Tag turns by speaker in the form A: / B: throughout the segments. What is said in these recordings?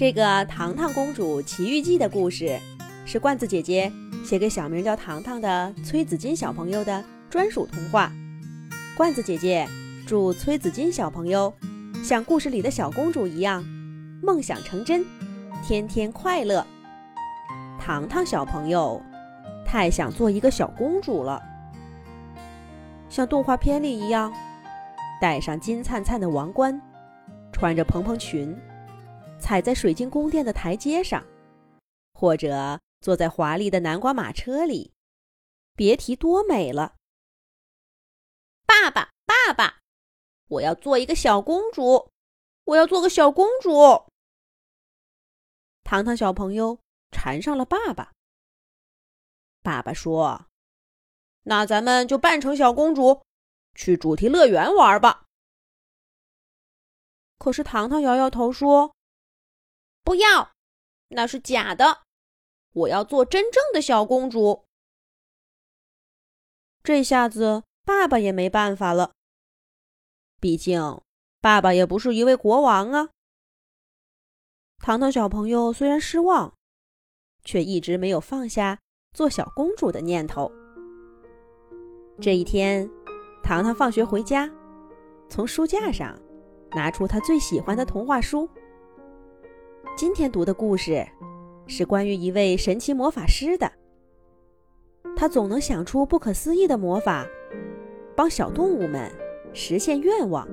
A: 这个《糖糖公主奇遇记》的故事，是罐子姐姐写给小名叫糖糖的崔子金小朋友的专属童话。罐子姐姐祝崔子金小朋友像故事里的小公主一样，梦想成真，天天快乐。糖糖小朋友太想做一个小公主了，像动画片里一样，戴上金灿灿的王冠，穿着蓬蓬裙。踩在水晶宫殿的台阶上，或者坐在华丽的南瓜马车里，别提多美了。爸爸，爸爸，我要做一个小公主，我要做个小公主。糖糖小朋友缠上了爸爸。爸爸说：“那咱们就扮成小公主，去主题乐园玩吧。”可是糖糖摇摇头说。不要，那是假的。我要做真正的小公主。这下子爸爸也没办法了，毕竟爸爸也不是一位国王啊。糖糖小朋友虽然失望，却一直没有放下做小公主的念头。这一天，糖糖放学回家，从书架上拿出他最喜欢的童话书。今天读的故事是关于一位神奇魔法师的。他总能想出不可思议的魔法，帮小动物们实现愿望。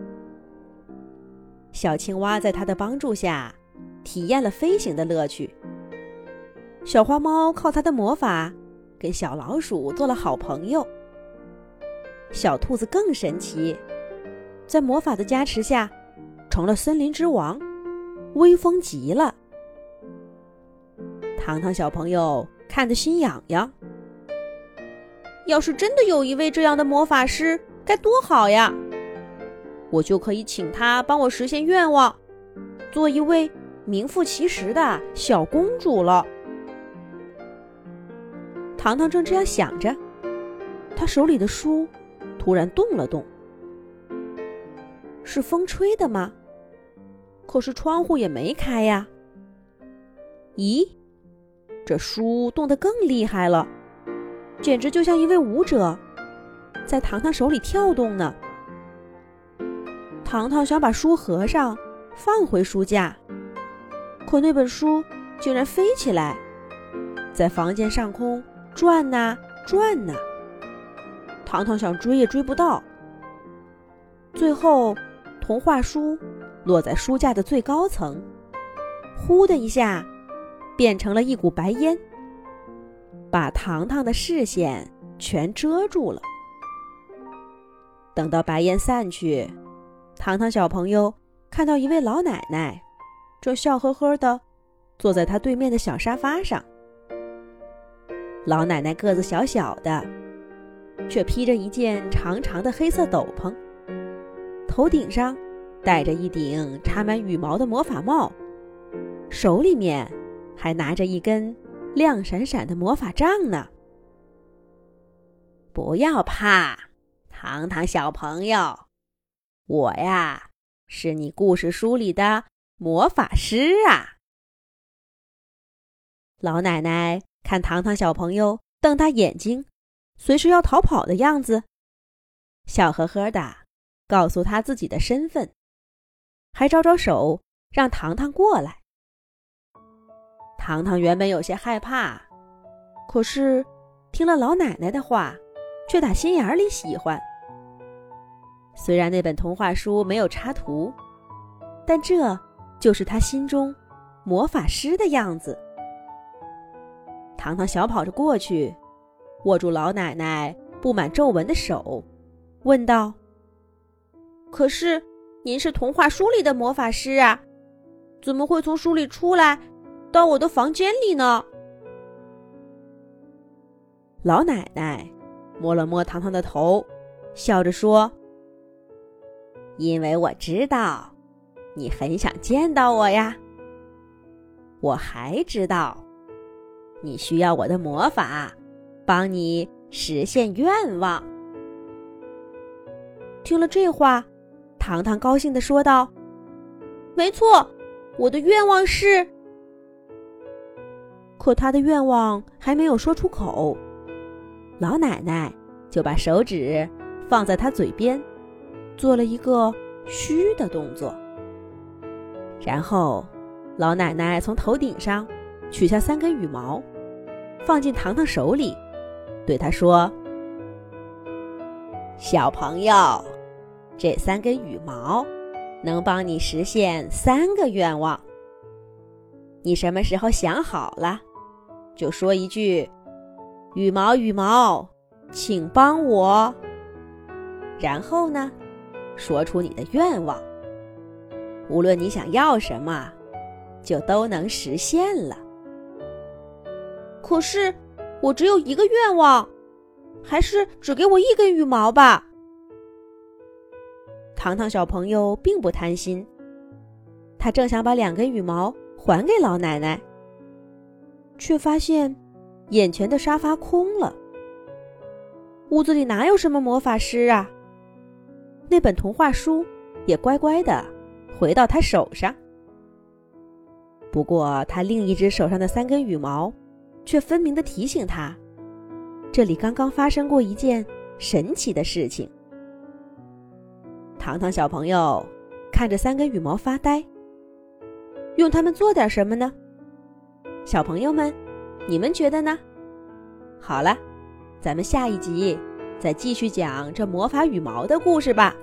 A: 小青蛙在他的帮助下体验了飞行的乐趣。小花猫靠他的魔法跟小老鼠做了好朋友。小兔子更神奇，在魔法的加持下成了森林之王。威风极了，糖糖小朋友看得心痒痒。要是真的有一位这样的魔法师，该多好呀！我就可以请他帮我实现愿望，做一位名副其实的小公主了。糖糖正这样想着，他手里的书突然动了动，是风吹的吗？可是窗户也没开呀。咦，这书动得更厉害了，简直就像一位舞者，在糖糖手里跳动呢。糖糖想把书合上，放回书架，可那本书竟然飞起来，在房间上空转呐转呐。糖糖想追也追不到，最后童话书。落在书架的最高层，呼的一下，变成了一股白烟，把糖糖的视线全遮住了。等到白烟散去，糖糖小朋友看到一位老奶奶，正笑呵呵的坐在他对面的小沙发上。老奶奶个子小小的，却披着一件长长的黑色斗篷，头顶上。戴着一顶插满羽毛的魔法帽，手里面还拿着一根亮闪闪的魔法杖呢。不要怕，糖糖小朋友，我呀是你故事书里的魔法师啊！老奶奶看糖糖小朋友瞪大眼睛，随时要逃跑的样子，笑呵呵的告诉他自己的身份。还招招手让糖糖过来。糖糖原本有些害怕，可是听了老奶奶的话，却打心眼里喜欢。虽然那本童话书没有插图，但这就是他心中魔法师的样子。糖糖小跑着过去，握住老奶奶布满皱纹的手，问道：“可是？”您是童话书里的魔法师啊，怎么会从书里出来，到我的房间里呢？老奶奶摸了摸糖糖的头，笑着说：“因为我知道你很想见到我呀。我还知道你需要我的魔法，帮你实现愿望。”听了这话。糖糖高兴地说道：“没错，我的愿望是可他的愿望还没有说出口，老奶奶就把手指放在他嘴边，做了一个嘘的动作。然后，老奶奶从头顶上取下三根羽毛，放进糖糖手里，对他说：“小朋友，这三根羽毛能帮你实现三个愿望。你什么时候想好了？”就说一句：“羽毛，羽毛，请帮我。”然后呢，说出你的愿望。无论你想要什么，就都能实现了。
B: 可是我只有一个愿望，还是只给我一根羽毛吧。
A: 糖糖小朋友并不贪心，他正想把两根羽毛还给老奶奶。却发现，眼前的沙发空了。屋子里哪有什么魔法师啊？那本童话书也乖乖的回到他手上。不过，他另一只手上的三根羽毛，却分明的提醒他，这里刚刚发生过一件神奇的事情。糖糖小朋友看着三根羽毛发呆，用它们做点什么呢？小朋友们，你们觉得呢？好了，咱们下一集再继续讲这魔法羽毛的故事吧。